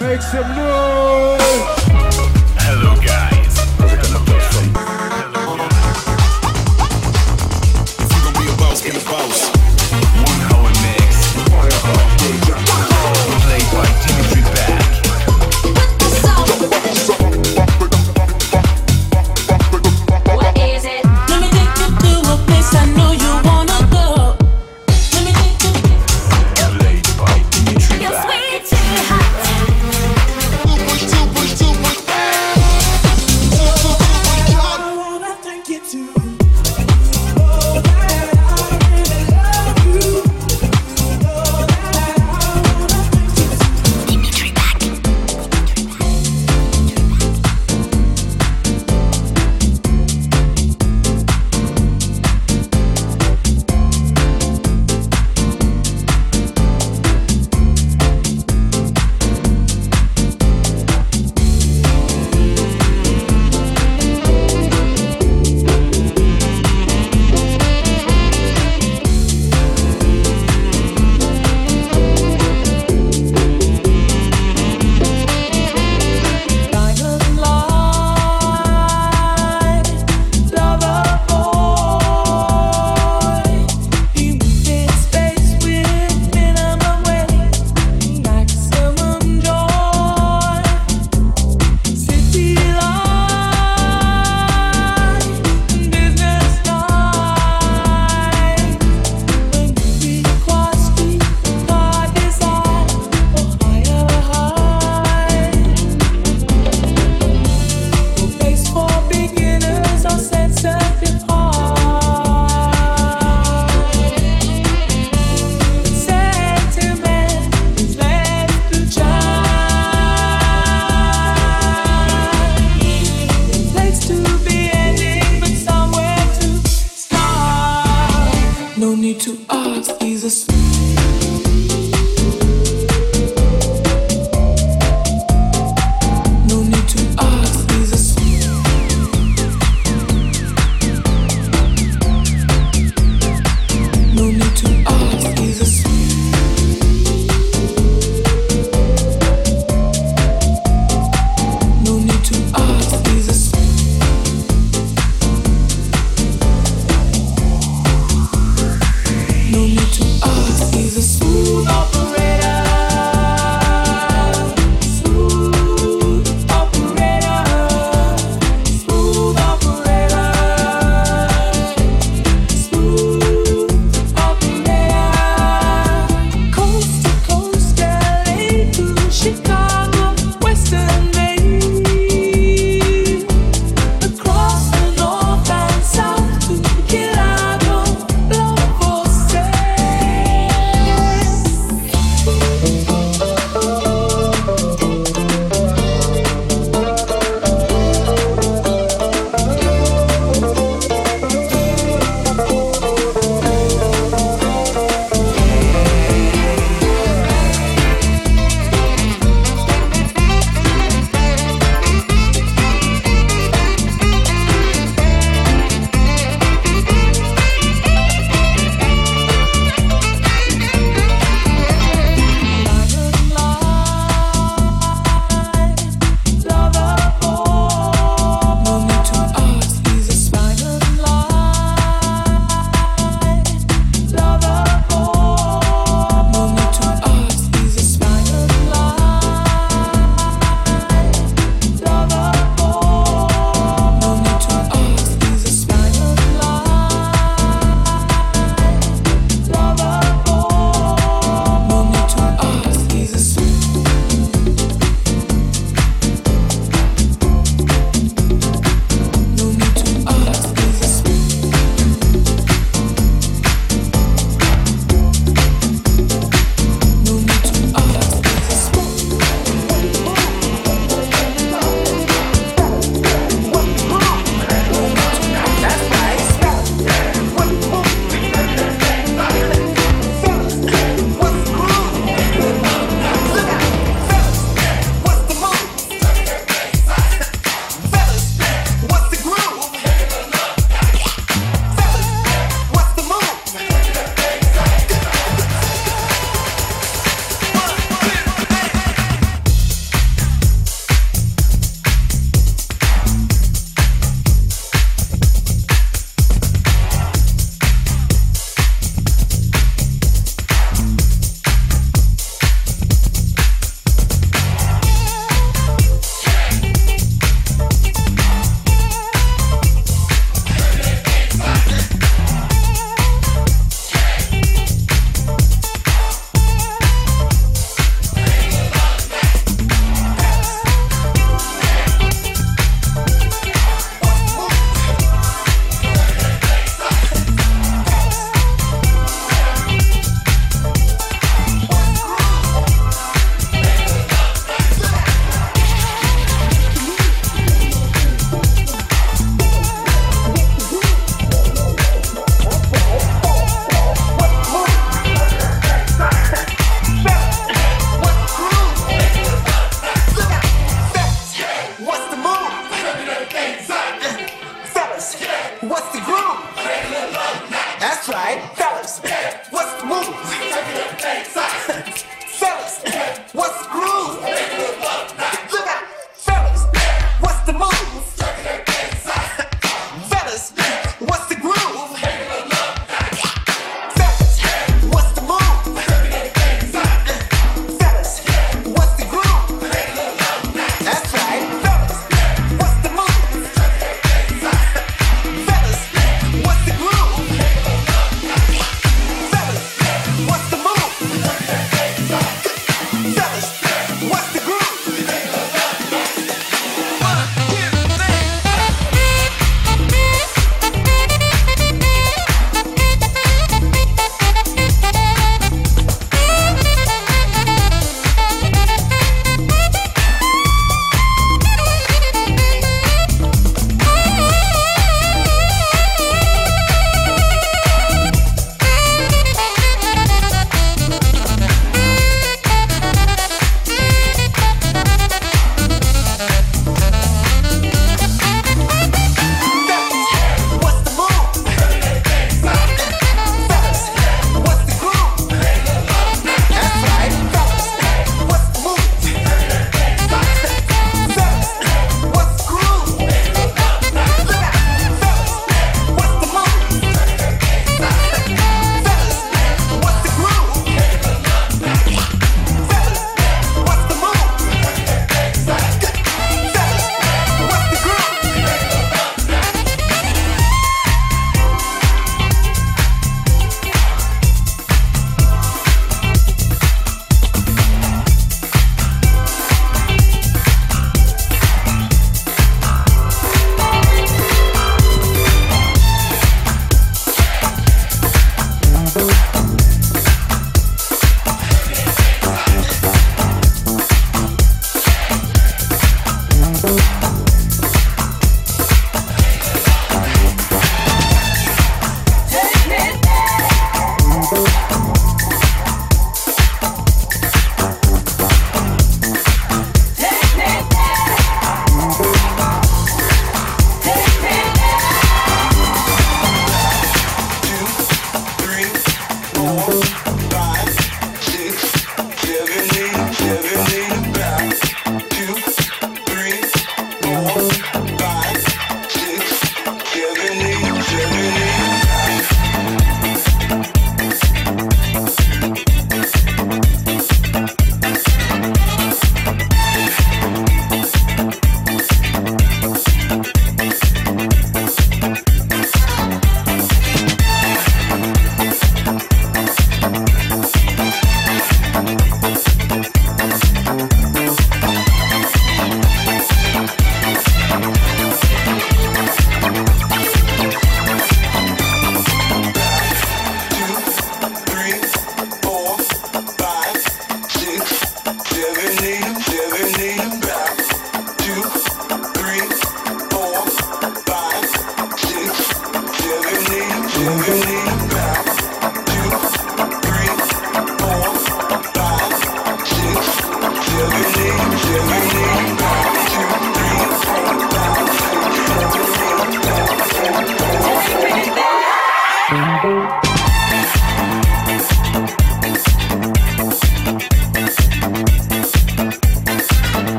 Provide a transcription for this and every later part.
Make some noise!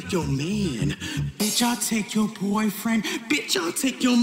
take your man. Bitch, I'll take your boyfriend. Bitch, I'll take your